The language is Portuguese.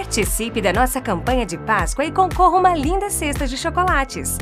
Participe da nossa campanha de Páscoa e concorra uma linda cesta de chocolates.